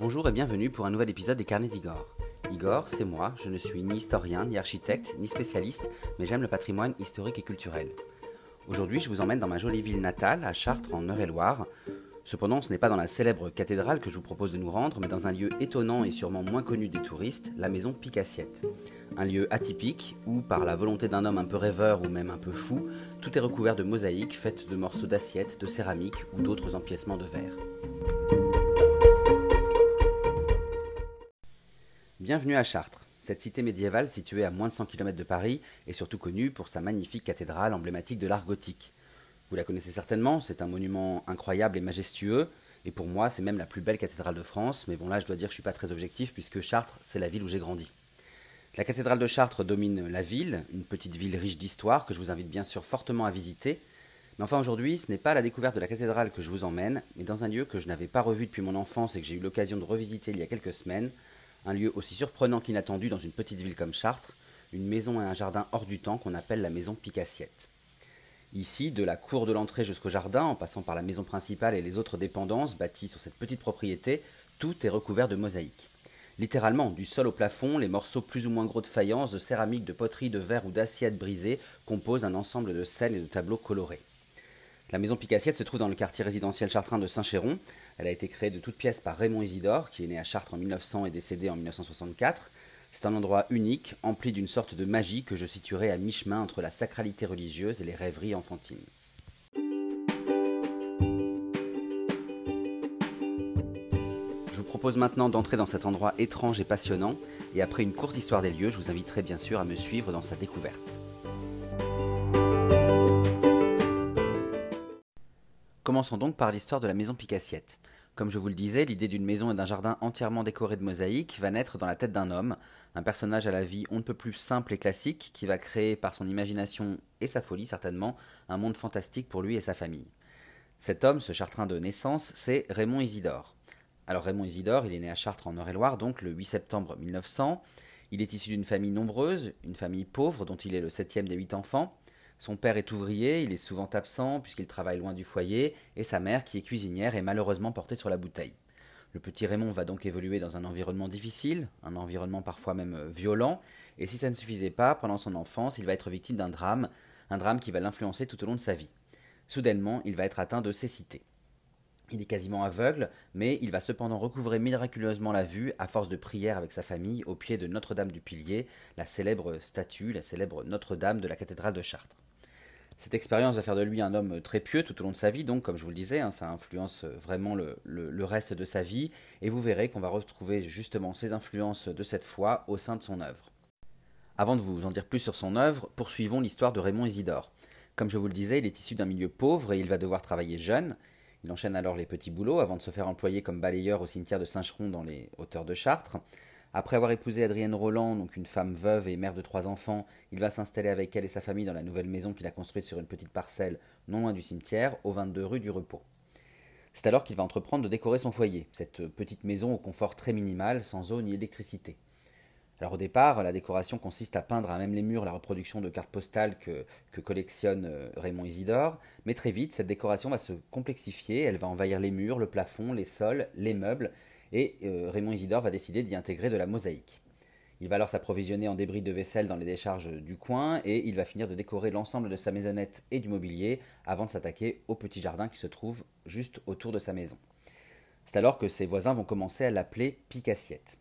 Bonjour et bienvenue pour un nouvel épisode des Carnets d'Igor. Igor, c'est moi, je ne suis ni historien, ni architecte, ni spécialiste, mais j'aime le patrimoine historique et culturel. Aujourd'hui, je vous emmène dans ma jolie ville natale, à Chartres, en Eure-et-Loire. Cependant, ce n'est pas dans la célèbre cathédrale que je vous propose de nous rendre, mais dans un lieu étonnant et sûrement moins connu des touristes, la maison Picassiette. Un lieu atypique où, par la volonté d'un homme un peu rêveur ou même un peu fou, tout est recouvert de mosaïques faites de morceaux d'assiettes, de céramique ou d'autres empiècements de verre. Bienvenue à Chartres. Cette cité médiévale située à moins de 100 km de Paris est surtout connue pour sa magnifique cathédrale emblématique de l'art gothique. Vous la connaissez certainement, c'est un monument incroyable et majestueux, et pour moi c'est même la plus belle cathédrale de France, mais bon là je dois dire que je suis pas très objectif puisque Chartres c'est la ville où j'ai grandi. La cathédrale de Chartres domine la ville, une petite ville riche d'histoire que je vous invite bien sûr fortement à visiter. Mais enfin aujourd'hui, ce n'est pas à la découverte de la cathédrale que je vous emmène, mais dans un lieu que je n'avais pas revu depuis mon enfance et que j'ai eu l'occasion de revisiter il y a quelques semaines, un lieu aussi surprenant qu'inattendu dans une petite ville comme Chartres, une maison et un jardin hors du temps qu'on appelle la maison Picassiette. Ici, de la cour de l'entrée jusqu'au jardin, en passant par la maison principale et les autres dépendances bâties sur cette petite propriété, tout est recouvert de mosaïques. Littéralement, du sol au plafond, les morceaux plus ou moins gros de faïence, de céramique, de poterie, de verre ou d'assiette brisées composent un ensemble de scènes et de tableaux colorés. La maison Picassiette se trouve dans le quartier résidentiel chartrain de Saint-Chéron. Elle a été créée de toutes pièces par Raymond Isidore, qui est né à Chartres en 1900 et décédé en 1964. C'est un endroit unique, empli d'une sorte de magie que je situerai à mi-chemin entre la sacralité religieuse et les rêveries enfantines. propose maintenant d'entrer dans cet endroit étrange et passionnant, et après une courte histoire des lieux, je vous inviterai bien sûr à me suivre dans sa découverte. Commençons donc par l'histoire de la maison Picassiette. Comme je vous le disais, l'idée d'une maison et d'un jardin entièrement décoré de mosaïques va naître dans la tête d'un homme, un personnage à la vie on ne peut plus simple et classique qui va créer par son imagination et sa folie certainement un monde fantastique pour lui et sa famille. Cet homme, ce chartrain de naissance, c'est Raymond Isidore. Alors Raymond Isidore, il est né à Chartres en Eure-et-Loire, donc le 8 septembre 1900. Il est issu d'une famille nombreuse, une famille pauvre dont il est le septième des huit enfants. Son père est ouvrier, il est souvent absent puisqu'il travaille loin du foyer, et sa mère, qui est cuisinière, est malheureusement portée sur la bouteille. Le petit Raymond va donc évoluer dans un environnement difficile, un environnement parfois même euh, violent, et si ça ne suffisait pas, pendant son enfance, il va être victime d'un drame, un drame qui va l'influencer tout au long de sa vie. Soudainement, il va être atteint de cécité. Il est quasiment aveugle, mais il va cependant recouvrer miraculeusement la vue à force de prière avec sa famille au pied de Notre-Dame du Pilier, la célèbre statue, la célèbre Notre-Dame de la cathédrale de Chartres. Cette expérience va faire de lui un homme très pieux tout au long de sa vie, donc comme je vous le disais, hein, ça influence vraiment le, le, reste de sa vie, et vous verrez qu'on va retrouver justement ces influences de cette foi au sein de son œuvre. Avant de vous en dire plus sur son œuvre, poursuivons l'histoire de Raymond Isidore. Comme je vous le disais, il est issu d'un milieu pauvre et il va devoir travailler jeune. Il enchaîne alors les petits boulots avant de se faire employer comme balayeur au cimetière de Saint-Cheron dans les hauteurs de Chartres. Après avoir épousé Adrienne Roland, donc une femme veuve et mère de trois enfants, il va s'installer avec elle et sa famille dans la nouvelle maison qu'il a construite sur une petite parcelle non loin du cimetière, au 22 rue du Repos. C'est alors qu'il va entreprendre de décorer son foyer, cette petite maison au confort très minimal, sans eau ni électricité. Alors au départ, la décoration consiste à peindre à même les murs la reproduction de cartes postales que, collectionne euh, Raymond Isidore, mais très vite, cette décoration va se complexifier, elle va envahir les murs, le plafond, les sols, les meubles, et euh, Raymond Isidore va décider d'y intégrer de la mosaïque. Il va alors s'approvisionner en débris de vaisselle dans les décharges du coin, et il va finir de décorer l'ensemble de sa maisonnette et du mobilier avant de s'attaquer au petit jardin qui se trouve juste autour de sa maison. C'est alors que ses voisins vont commencer à l'appeler Picassiette.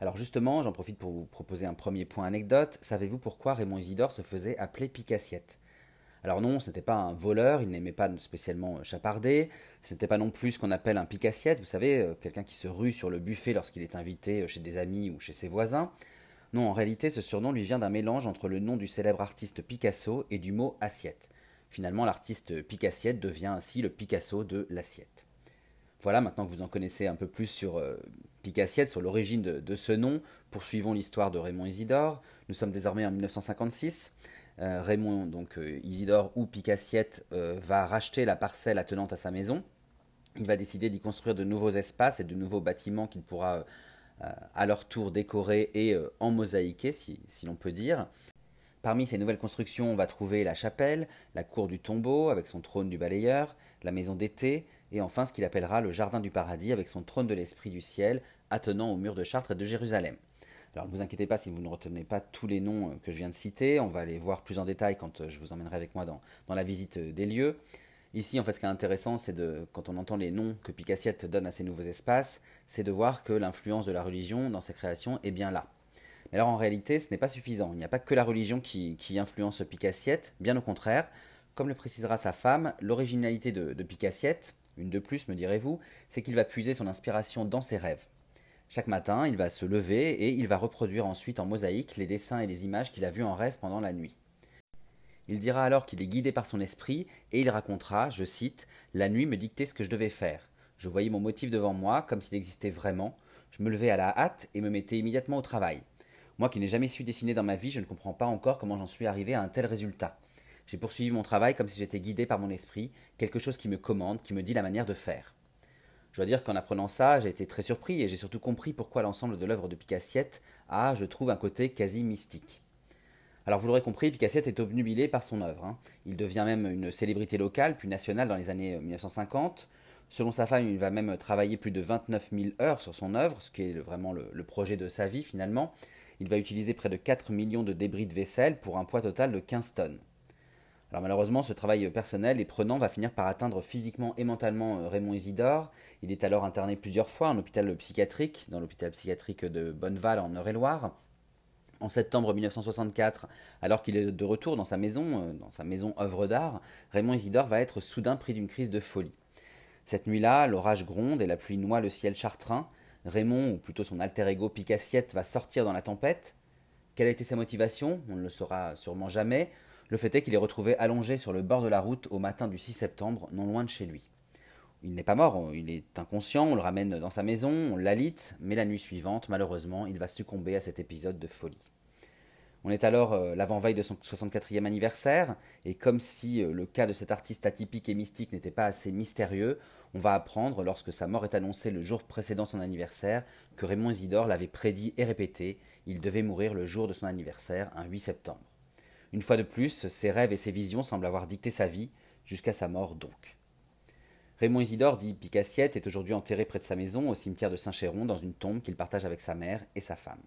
Alors justement, j'en profite pour vous proposer un premier point anecdote. Savez-vous pourquoi Raymond Isidore se faisait appeler Picassiette? Alors non, ce n'était pas un voleur, il n'aimait pas spécialement chaparder, ce n'était pas non plus ce qu'on appelle un picassiette, vous savez, euh, quelqu'un qui se rue sur le buffet lorsqu'il est invité euh, chez des amis ou chez ses voisins. Non, en réalité, ce surnom lui vient d'un mélange entre le nom du célèbre artiste Picasso et du mot assiette. Finalement, l'artiste Picassiette devient ainsi le Picasso de l'assiette. Voilà, maintenant que vous en connaissez un peu plus sur euh, Picassiette, sur l'origine de, ce nom, poursuivons l'histoire de Raymond Isidore. Nous sommes désormais en 1956. Euh, Raymond, donc euh, Isidore ou Picassiette, va racheter la parcelle attenante à sa maison. Il va décider d'y construire de nouveaux espaces et de nouveaux bâtiments qu'il pourra à leur tour décorer et en mosaïquer, si, si l'on peut dire. Parmi ces nouvelles constructions, on va trouver la chapelle, la cour du tombeau avec son trône du balayeur, la maison d'été, et enfin ce qu'il appellera le Jardin du Paradis avec son trône de l'Esprit du ciel attenant au mur de Chartres et de Jérusalem. Alors ne vous inquiétez pas si vous ne retenez pas tous les noms euh, que je viens de citer, on va les voir plus en détail quand euh, je vous emmènerai avec moi dans, la visite euh, des lieux. Ici, en fait, ce qui est intéressant, c'est de, quand on entend les noms que Picassiette donne à ces nouveaux espaces, c'est de voir que l'influence de la religion dans ses créations est bien là. Mais alors en réalité, ce n'est pas suffisant. Il n'y a pas que la religion qui, influence Picassiette, bien au contraire. Comme le précisera sa femme, l'originalité de, de Picassiette, une de plus me direz-vous, c'est qu'il va puiser son inspiration dans ses rêves. Chaque matin, il va se lever et il va reproduire ensuite en mosaïque les dessins et les images qu'il a vus en rêve pendant la nuit. Il dira alors qu'il est guidé par son esprit et il racontera, je cite, La nuit me dictait ce que je devais faire. Je voyais mon motif devant moi comme s'il existait vraiment. Je me levais à la hâte et me mettais immédiatement au travail. Moi qui n'ai jamais su dessiner dans ma vie, je ne comprends pas encore comment j'en suis arrivé à un tel résultat. J'ai poursuivi mon travail comme si j'étais guidé par mon esprit, quelque chose qui me commande, qui me dit la manière de faire. Je dois dire qu'en apprenant ça, j'ai été très surpris et j'ai surtout compris pourquoi l'ensemble de l'œuvre de Picassiette a, je trouve, un côté quasi mystique. Alors vous l'aurez compris, Picassiette est obnubilé par son œuvre. Hein. Il devient même une célébrité locale, puis nationale dans les années 1950. Selon sa femme, il va même travailler plus de 29 000 heures sur son œuvre, ce qui est vraiment le, le projet de sa vie finalement. Il va utiliser près de 4 millions de débris de vaisselle pour un poids total de 15 tonnes. Malheureusement, ce travail personnel et prenant va finir par atteindre physiquement et mentalement euh, Raymond Isidore. Il est alors interné plusieurs fois en hôpital psychiatrique, dans l'hôpital psychiatrique de Bonneval en Eure-et-Loire. En septembre 1964, alors qu'il est de retour dans sa maison, euh, dans sa maison œuvre d'art, Raymond Isidore va être soudain pris d'une crise de folie. Cette nuit-là, l'orage gronde et la pluie noie le ciel chartrain. Raymond, ou plutôt son alter ego Picassiette, va sortir dans la tempête. Quelle a été sa motivation? On ne le saura sûrement jamais. Le fait est qu'il est retrouvé allongé sur le bord de la route au matin du 6 septembre, non loin de chez lui. Il n'est pas mort, il est inconscient, on le ramène dans sa maison, on l'alite, mais la nuit suivante, malheureusement, il va succomber à cet épisode de folie. On est alors euh, l'avant-veille de son 64e anniversaire, et comme si euh, le cas de cet artiste atypique et mystique n'était pas assez mystérieux, on va apprendre, lorsque sa mort est annoncée le jour précédent son anniversaire, que Raymond Isidore l'avait prédit et répété, il devait mourir le jour de son anniversaire, un 8 septembre. Une fois de plus, ses rêves et ses visions semblent avoir dicté sa vie, jusqu'à sa mort donc. Raymond Isidore, dit Picassiette, est aujourd'hui enterré près de sa maison, au cimetière de Saint-Chéron, dans une tombe qu'il partage avec sa mère et sa femme.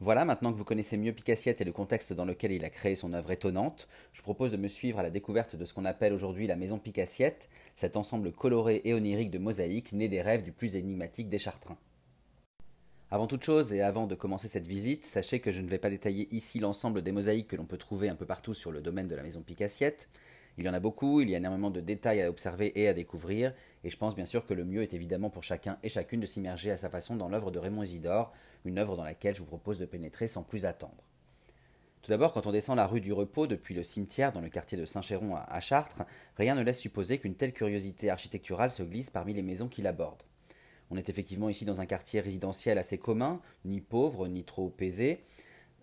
Voilà, maintenant que vous connaissez mieux Picassiette et le contexte dans lequel il a créé son œuvre étonnante, je propose de me suivre à la découverte de ce qu'on appelle aujourd'hui la maison Picassiette, cet ensemble coloré et onirique de mosaïques né des rêves du plus énigmatique des Chartrins. Avant toute chose et avant de commencer cette visite, sachez que je ne vais pas détailler ici l'ensemble des mosaïques que l'on peut trouver un peu partout sur le domaine de la maison Picassiette. Il y en a beaucoup, il y a énormément de détails à observer et à découvrir, et je pense bien sûr que le mieux est évidemment pour chacun et chacune de s'immerger à sa façon dans l'œuvre de Raymond Isidore, une œuvre dans laquelle je vous propose de pénétrer sans plus attendre. Tout d'abord, quand on descend la rue du Repos depuis le cimetière dans le quartier de Saint-Chéron à Chartres, rien ne laisse supposer qu'une telle curiosité architecturale se glisse parmi les maisons qui l'abordent. On est effectivement ici dans un quartier résidentiel assez commun, ni pauvre, ni trop aisé.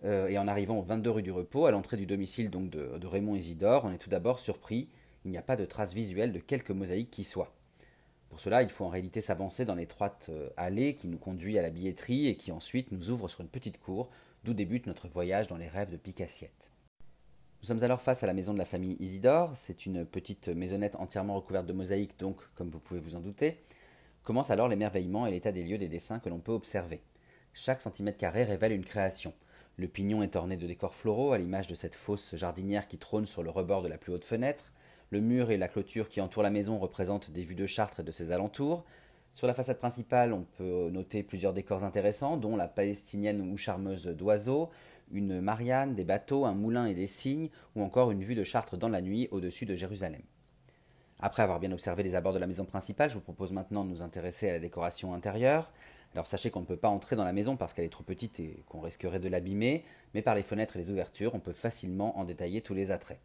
Euh, et en arrivant au 22 rue du Repos, à l'entrée du domicile donc de, Raymond Isidore, on est tout d'abord surpris. Il n'y a pas de trace visuelle de quelque mosaïque qui soit. Pour cela, il faut en réalité s'avancer dans l'étroite euh, allée qui nous conduit à la billetterie et qui ensuite nous ouvre sur une petite cour, d'où débute notre voyage dans les rêves de Picassiette. Nous sommes alors face à la maison de la famille Isidore. C'est une petite maisonnette entièrement recouverte de mosaïques, donc, comme vous pouvez vous en douter. Commence alors l'émerveillement et l'état des lieux des dessins que l'on peut observer. Chaque centimètre carré révèle une création. Le pignon est orné de décors floraux, à l'image de cette fausse jardinière qui trône sur le rebord de la plus haute fenêtre. Le mur et la clôture qui entourent la maison représentent des vues de Chartres et de ses alentours. Sur la façade principale, on peut noter plusieurs décors intéressants, dont la palestinienne ou charmeuse d'oiseaux, une Marianne, des bateaux, un moulin et des cygnes, ou encore une vue de Chartres dans la nuit au-dessus de Jérusalem. Après avoir bien observé les abords de la maison principale, je vous propose maintenant de nous intéresser à la décoration intérieure. Alors sachez qu'on ne peut pas entrer dans la maison parce qu'elle est trop petite et qu'on risquerait de l'abîmer, mais par les fenêtres et les ouvertures, on peut facilement en détailler tous les attraits.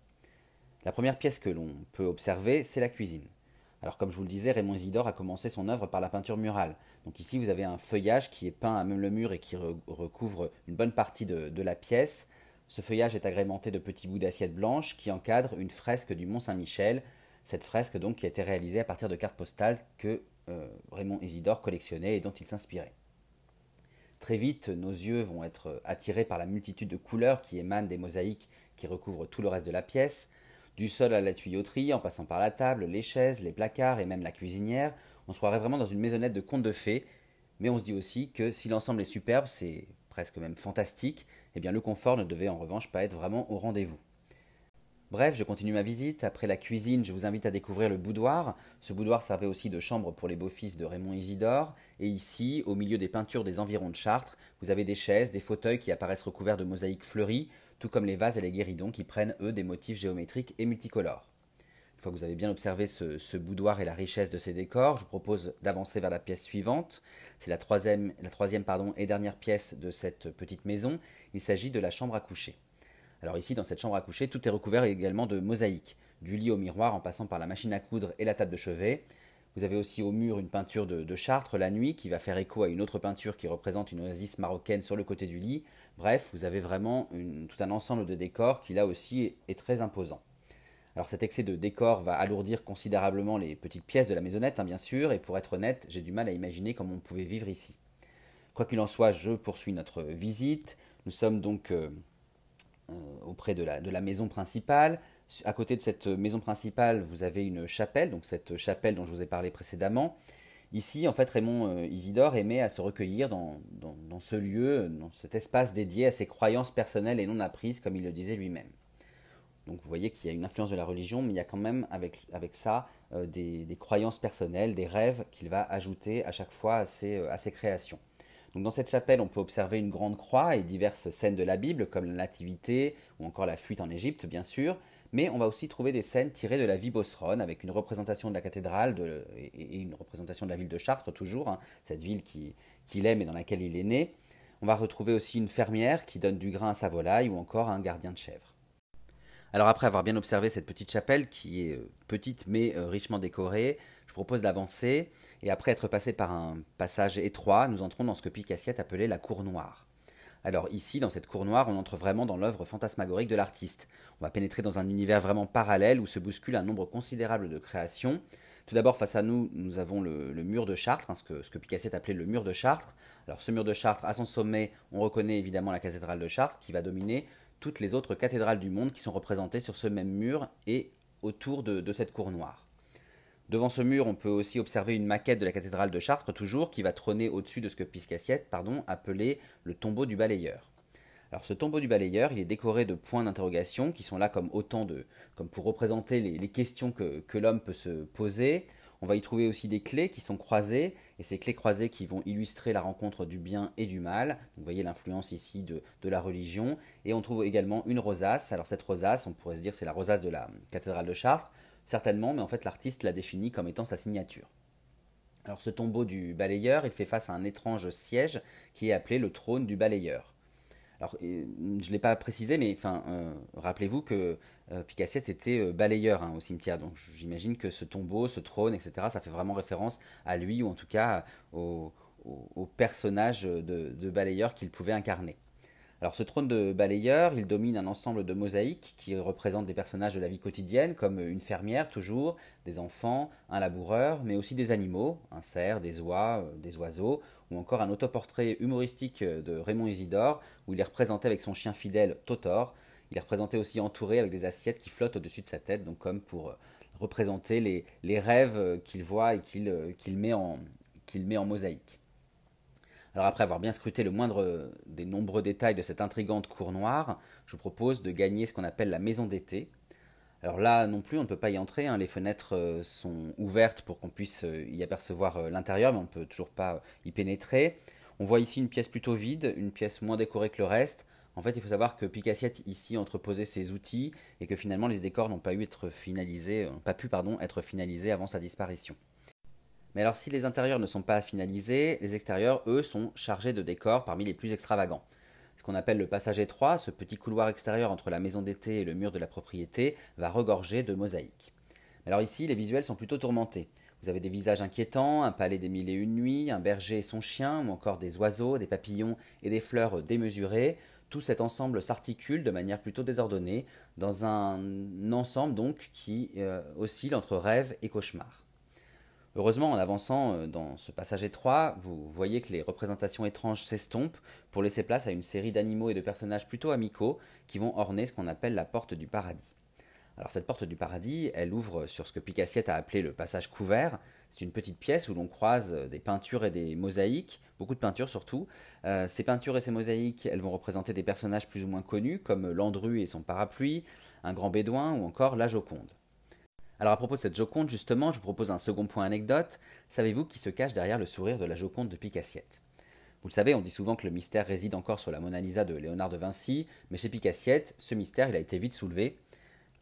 La première pièce que l'on peut observer, c'est la cuisine. Alors comme je vous le disais, Raymond Isidore a commencé son œuvre par la peinture murale. Donc ici vous avez un feuillage qui est peint à même le mur et qui recouvre une bonne partie de, de la pièce. Ce feuillage est agrémenté de petits bouts d'assiette blanche qui encadrent une fresque du Mont Saint-Michel, cette fresque donc qui a été réalisée à partir de cartes postales que euh, Raymond Isidore collectionnait et dont il s'inspirait. Très vite, nos yeux vont être attirés par la multitude de couleurs qui émanent des mosaïques qui recouvrent tout le reste de la pièce. Du sol à la tuyauterie, en passant par la table, les chaises, les placards et même la cuisinière, on se croirait vraiment dans une maisonnette de conte de fées, mais on se dit aussi que si l'ensemble est superbe, c'est presque même fantastique, eh bien le confort ne devait en revanche pas être vraiment au rendez-vous. Bref, je continue ma visite. Après la cuisine, je vous invite à découvrir le boudoir. Ce boudoir servait aussi de chambre pour les beaux-fils de Raymond Isidore. Et ici, au milieu des peintures des environs de Chartres, vous avez des chaises, des fauteuils qui apparaissent recouverts de mosaïques fleuries, tout comme les vases et les guéridons qui prennent, eux, des motifs géométriques et multicolores. Une fois que vous avez bien observé ce, boudoir et la richesse de ses décors, je vous propose d'avancer vers la pièce suivante. C'est la troisième, la troisième pardon, et dernière pièce de cette petite maison. Il s'agit de la chambre à coucher. Alors ici, dans cette chambre à coucher, tout est recouvert également de mosaïques, du lit au miroir en passant par la machine à coudre et la table de chevet. Vous avez aussi au mur une peinture de, Chartres, la nuit, qui va faire écho à une autre peinture qui représente une oasis marocaine sur le côté du lit. Bref, vous avez vraiment tout un ensemble de décors qui là aussi est, très imposant. Alors cet excès de décor va alourdir considérablement les petites pièces de la maisonnette, hein, bien sûr, et pour être honnête, j'ai du mal à imaginer comment on pouvait vivre ici. Quoi qu'il en soit, je poursuis notre visite. Nous sommes donc euh, auprès de la, maison principale. À côté de cette maison principale, vous avez une chapelle, donc cette chapelle dont je vous ai parlé précédemment. Ici, en fait, Raymond euh, Isidore aimait à se recueillir dans, ce lieu, dans cet espace dédié à ses croyances personnelles et non apprises, comme il le disait lui-même. Donc vous voyez qu'il y a une influence de la religion, mais il y a quand même avec, ça euh, des, croyances personnelles, des rêves qu'il va ajouter à chaque fois à ses créations dans cette chapelle, on peut observer une grande croix et diverses scènes de la Bible, comme la Nativité ou encore la fuite en Égypte, bien sûr. Mais on va aussi trouver des scènes tirées de la vie bosserone, avec une représentation de la cathédrale et, une représentation de la ville de Chartres, toujours, hein, cette ville qu'il aime et dans laquelle il est né. On va retrouver aussi une fermière qui donne du grain à sa volaille ou encore un gardien de chèvre. Alors après avoir bien observé cette petite chapelle qui est euh, petite mais euh, richement décorée, je propose d'avancer et après être passé par un passage étroit, nous entrons dans ce que Picassiette appelait la cour noire. Alors ici, dans cette cour noire, on entre vraiment dans l'œuvre fantasmagorique de l'artiste. On va pénétrer dans un univers vraiment parallèle où se bouscule un nombre considérable de créations. Tout d'abord, face à nous, nous avons le, mur de Chartres, hein, ce, que, ce que Picassiette appelait le mur de Chartres. Alors ce mur de Chartres, à son sommet, on reconnaît évidemment la cathédrale de Chartres qui va dominer toutes les autres cathédrales du monde qui sont représentées sur ce même mur et autour de cette cour noire. Devant ce mur, on peut aussi observer une maquette de la cathédrale de Chartres, toujours, qui va trôner au-dessus de ce que Piscassiette pardon, appelait le tombeau du balayeur. Alors ce tombeau du balayeur, il est décoré de points d'interrogation qui sont là comme autant de, comme pour représenter les, questions que, l'homme peut se poser. On va y trouver aussi des clés qui sont croisées, et ces clés croisées qui vont illustrer la rencontre du bien et du mal. vous voyez l'influence ici de, la religion. Et on trouve également une rosace. Alors cette rosace, on pourrait se dire c'est la rosace de la cathédrale de Chartres. Certainement, mais en fait l'artiste l'a défini comme étant sa signature. Alors ce tombeau du balayeur, il fait face à un étrange siège qui est appelé le trône du balayeur. Alors je ne l'ai pas précisé, mais euh, rappelez-vous que euh, Picassiette était euh, balayeur hein, au cimetière, donc j'imagine que ce tombeau, ce trône, etc., ça fait vraiment référence à lui, ou en tout cas au, personnage de balayeur qu'il pouvait incarner. Alors ce trône de balayeur, il domine un ensemble de mosaïques qui représentent des personnages de la vie quotidienne, comme une fermière toujours, des enfants, un laboureur, mais aussi des animaux, un cerf, des oies, des oiseaux, ou encore un autoportrait humoristique de Raymond Isidore, où il est représenté avec son chien fidèle Totor. Il est représenté aussi entouré avec des assiettes qui flottent au-dessus de sa tête, donc comme pour euh, représenter les, rêves euh, qu'il voit et qu'il met en mosaïque. Alors après avoir bien scruté le moindre des nombreux détails de cette intrigante cour noire, je propose de gagner ce qu'on appelle la maison d'été. Alors là non plus, on ne peut pas y entrer, hein. les fenêtres euh, sont ouvertes pour qu'on puisse euh, y apercevoir euh, l'intérieur, mais on ne peut toujours pas y pénétrer. On voit ici une pièce plutôt vide, une pièce moins décorée que le reste. En fait, il faut savoir que Picassiette ici entreposait ses outils et que finalement les décors n'ont pas, eu pu être finalisés avant sa disparition. Mais alors si les intérieurs ne sont pas finalisés, les extérieurs, eux, sont chargés de décors parmi les plus extravagants. Ce qu'on appelle le passage étroit, ce petit couloir extérieur entre la maison d'été et le mur de la propriété, va regorger de mosaïques. Alors ici, les visuels sont plutôt tourmentés. Vous avez des visages inquiétants, un palais des mille et une nuits, un berger et son chien, ou encore des oiseaux, des papillons et des fleurs démesurées. Tout cet ensemble s'articule de manière plutôt désordonnée, dans un ensemble donc qui euh, oscille entre rêve et cauchemar. Heureusement, en avançant euh, dans ce passage étroit, vous voyez que les représentations étranges s'estompent pour laisser place à une série d'animaux et de personnages plutôt amicaux qui vont orner ce qu'on appelle la porte du paradis. Alors cette porte du paradis, elle ouvre sur ce que Picassiette a appelé le passage couvert. C'est une petite pièce où l'on croise des peintures et des mosaïques, beaucoup de peintures surtout. Euh, ces peintures et ces mosaïques, elles vont représenter des personnages plus ou moins connus, comme Landru et son parapluie, un grand bédouin ou encore la Joconde. Alors à propos de cette Joconde, justement, je vous propose un second point anecdote. Savez-vous qui se cache derrière le sourire de la Joconde de Picassiette? Vous le savez, on dit souvent que le mystère réside encore sur la Mona Lisa de Léonard de Vinci, mais chez Picassiette, ce mystère a été vite soulevé.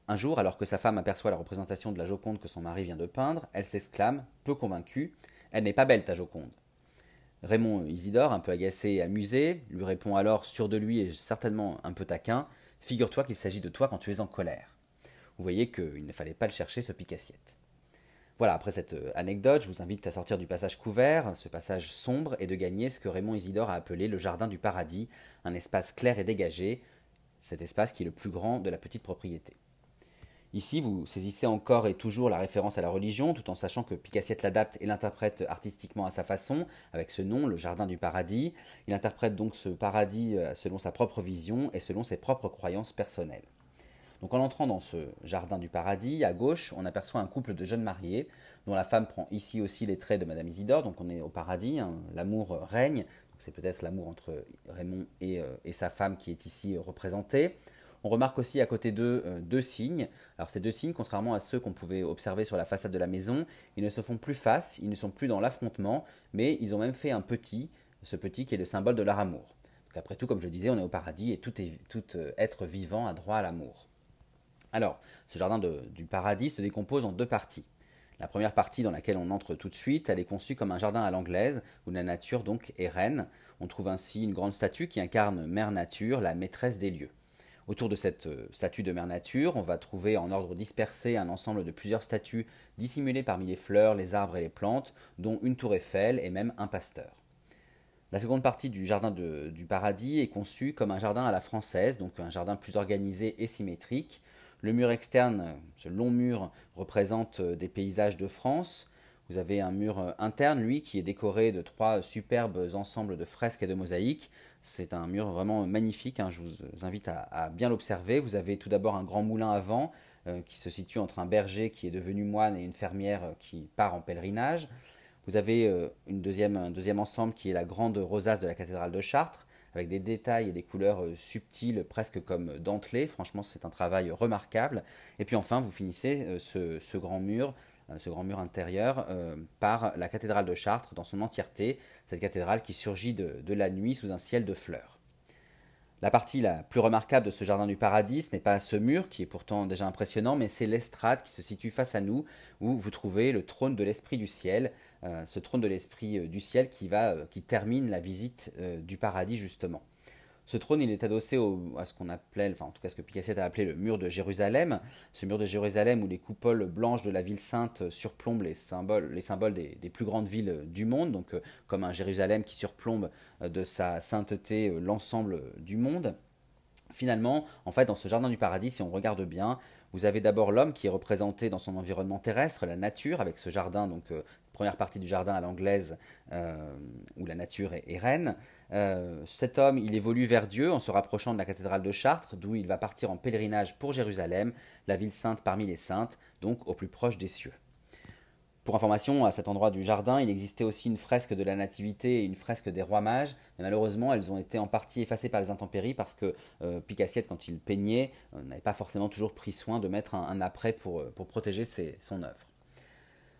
Un jour, alors que sa femme aperçoit la représentation de la Joconde que son mari vient de peindre, elle s'exclame, peu convaincue Elle n'est pas belle ta Joconde. Raymond Isidore, un peu agacé et amusé, lui répond alors, sûr de lui et certainement un peu taquin Figure-toi qu'il s'agit de toi quand tu es en colère. Vous voyez qu'il ne fallait pas le chercher, ce picassiette. Voilà, après cette euh, anecdote, je vous invite à sortir du passage couvert, ce passage sombre, et de gagner ce que Raymond Isidore a appelé le jardin du paradis, un espace clair et dégagé, cet espace qui est le plus grand de la petite propriété. Ici, vous saisissez encore et toujours la référence à la religion, tout en sachant que Picassiette l'adapte et l'interprète artistiquement à sa façon, avec ce nom, le Jardin du Paradis. Il interprète donc ce paradis euh, selon sa propre vision et selon ses propres croyances personnelles. Donc en entrant dans ce Jardin du Paradis, à gauche, on aperçoit un couple de jeunes mariés, dont la femme prend ici aussi les traits de Madame Isidore, donc on est au paradis, hein. l'amour règne, c'est peut-être l'amour entre Raymond et, euh, sa femme qui est ici représentée. On remarque aussi à côté d'eux euh, deux signes. Alors ces deux signes, contrairement à ceux qu'on pouvait observer sur la façade de la maison, ils ne se font plus face, ils ne sont plus dans l'affrontement, mais ils ont même fait un petit, ce petit qui est le symbole de leur amour. Donc après tout, comme je disais, on est au paradis et tout, tout euh, être vivant a droit à l'amour. Alors, ce jardin du paradis se décompose en deux parties. La première partie dans laquelle on entre tout de suite, elle est conçue comme un jardin à l'anglaise, où la nature donc est reine. On trouve ainsi une grande statue qui incarne Mère Nature, la maîtresse des lieux. Autour de cette euh, statue de mère nature, on va trouver en ordre dispersé un ensemble de plusieurs statues dissimulées parmi les fleurs, les arbres et les plantes, dont une tour Eiffel et même un pasteur. La seconde partie du jardin du paradis est conçue comme un jardin à la française, donc un jardin plus organisé et symétrique. Le mur externe, ce long mur, représente euh, des paysages de France. Vous avez un mur euh, interne, lui, qui est décoré de trois superbes ensembles de fresques et de mosaïques. C'est un mur vraiment magnifique, hein. je vous invite à, bien l'observer. Vous avez tout d'abord un grand moulin à vent euh, qui se situe entre un berger qui est devenu moine et une fermière qui part en pèlerinage. Vous avez une deuxième, un deuxième ensemble qui est la grande rosace de la cathédrale de Chartres, avec des détails et des couleurs subtiles, presque comme dentelées. Franchement, c'est un travail remarquable. Et puis enfin, vous finissez ce grand mur euh, ce grand mur intérieur, euh, par la cathédrale de Chartres dans son entièreté, cette cathédrale qui surgit de, la nuit sous un ciel de fleurs. La partie la plus remarquable de ce jardin du paradis, n'est pas ce mur qui est pourtant déjà impressionnant, mais c'est l'estrade qui se situe face à nous, où vous trouvez le trône de l'esprit du ciel, euh, ce trône de l'esprit du ciel qui, va, qui termine la visite du paradis justement. Ce trône, il est adossé à ce qu'on appelait, enfin en tout cas ce que Picassiette a appelé le mur de Jérusalem, ce mur de Jérusalem où les coupoles blanches de la ville sainte surplombent les symboles, les symboles des, plus grandes villes du monde, donc euh, comme un Jérusalem qui surplombe euh, de sa sainteté euh, l'ensemble du monde. Finalement, en fait, dans ce jardin du paradis, si on regarde bien, vous avez d'abord l'homme qui est représenté dans son environnement terrestre, la nature, avec ce jardin, donc première partie du jardin à l'anglaise, où la nature est reine. Euh, cet homme, il évolue vers Dieu en se rapprochant de la cathédrale de Chartres, d'où il va partir en pèlerinage pour Jérusalem, la ville sainte parmi les saintes, donc au plus proche des cieux. Pour information, à cet endroit du jardin, il existait aussi une fresque de la Nativité et une fresque des rois mages, mais malheureusement, elles ont été en partie effacées par les intempéries parce que euh, Picassiette, quand il peignait, euh, n'avait pas forcément toujours pris soin de mettre un, après pour, pour protéger son œuvre.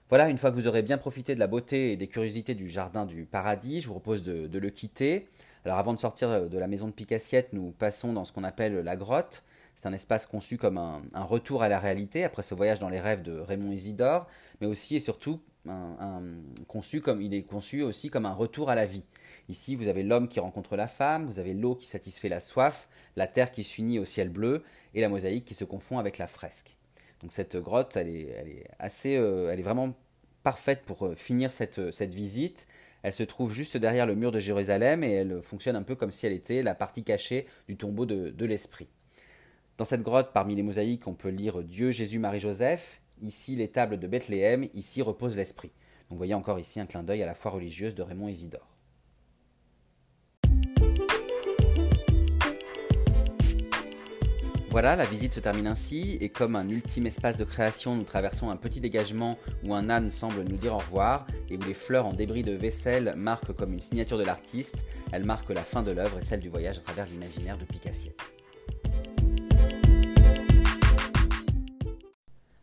Voilà, une fois que vous aurez bien profité de la beauté et des curiosités du jardin du paradis, je vous propose de, le quitter. Alors avant de sortir de la maison de Picassiette, nous passons dans ce qu'on appelle la grotte. C'est un espace conçu comme un, retour à la réalité après ce voyage dans les rêves de Raymond Isidore, mais aussi et surtout conçu comme il est conçu aussi comme un retour à la vie. Ici, vous avez l'homme qui rencontre la femme, vous avez l'eau qui satisfait la soif, la terre qui s'unit au ciel bleu et la mosaïque qui se confond avec la fresque. Donc cette grotte, elle est, assez, euh, elle est vraiment parfaite pour euh, finir cette, cette visite. Elle se trouve juste derrière le mur de Jérusalem et elle fonctionne un peu comme si elle était la partie cachée du tombeau de, de l'Esprit. Dans cette grotte, parmi les mosaïques, on peut lire Dieu, Jésus, Marie, Joseph. Ici, les tables de Bethléem. Ici repose l'Esprit. Donc, vous voyez encore ici un clin d'œil à la foi religieuse de Raymond Isidore. Voilà, la visite se termine ainsi, et comme un ultime espace de création, nous traversons un petit dégagement où un âne semble nous dire au revoir, et où les fleurs en débris de vaisselle marquent comme une signature de l'artiste, elles marquent la fin de l'œuvre et celle du voyage à travers l'imaginaire de Picassiette.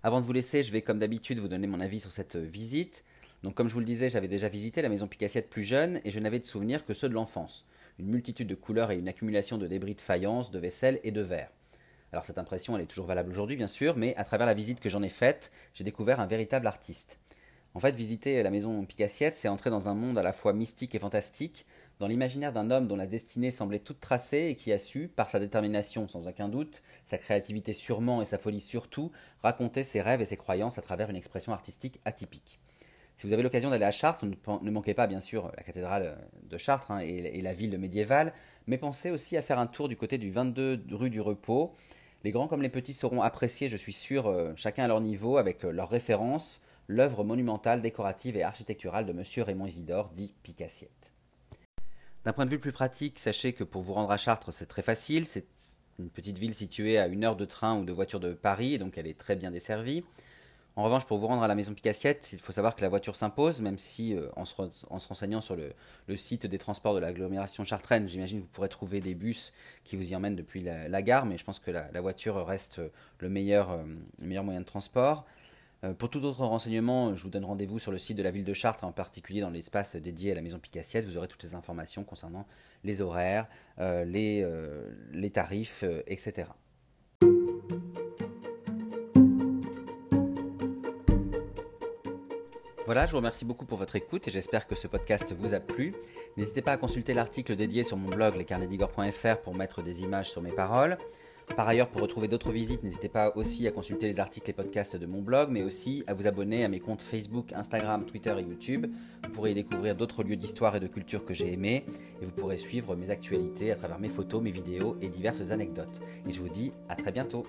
Avant de vous laisser, je vais comme d'habitude vous donner mon avis sur cette visite. Donc comme je vous le disais, j'avais déjà visité la maison Picassiette plus jeune et je n'avais de souvenirs que ceux de l'enfance. Une multitude de couleurs et une accumulation de débris de faïence, de vaisselle et de verre. Alors cette impression, elle est toujours valable aujourd'hui, bien sûr, mais à travers la visite que j'en ai faite, j'ai découvert un véritable artiste. En fait, visiter la maison Picassiette, c'est entrer dans un monde à la fois mystique et fantastique, dans l'imaginaire d'un homme dont la destinée semblait toute tracée et qui a su, par sa détermination sans aucun doute, sa créativité sûrement et sa folie surtout, raconter ses rêves et ses croyances à travers une expression artistique atypique. Si vous avez l'occasion d'aller à Chartres, ne manquez pas bien sûr la cathédrale de Chartres hein, et, la ville médiévale, mais pensez aussi à faire un tour du côté du 22 rue du Repos. Les grands comme les petits sauront apprécier, je suis sûr, euh, chacun à leur niveau, avec euh, leurs références, l'œuvre monumentale, décorative et architecturale de M. Raymond Isidore, dit Picassiette. D'un point de vue plus pratique, sachez que pour vous rendre à Chartres, c'est très facile. C'est une petite ville située à une heure de train ou de voiture de Paris, donc elle est très bien desservie. En revanche, pour vous rendre à la maison Picassiette, il faut savoir que la voiture s'impose, même si euh, en, se renseignant sur le, site des transports de l'agglomération chartraine, j'imagine que vous pourrez trouver des bus qui vous y emmènent depuis la, gare, mais je pense que la, voiture reste le meilleur, euh, meilleur moyen de transport. Euh, pour tout autre renseignement, je vous donne rendez-vous sur le site de la ville de Chartres, en particulier dans l'espace dédié à la maison Picassiette. Vous aurez toutes les informations concernant les horaires, les, les tarifs, etc. Voilà, je vous remercie beaucoup pour votre écoute et j'espère que ce podcast vous a plu. N'hésitez pas à consulter l'article dédié sur mon blog lescarnedigor.fr pour mettre des images sur mes paroles. Par ailleurs, pour retrouver d'autres visites, n'hésitez pas aussi à consulter les articles et podcasts de mon blog, mais aussi à vous abonner à mes comptes Facebook, Instagram, Twitter et YouTube. Vous pourrez y découvrir d'autres lieux d'histoire et de culture que j'ai aimés, et vous pourrez suivre mes actualités à travers mes photos, mes vidéos et diverses anecdotes. Et je vous dis à très bientôt.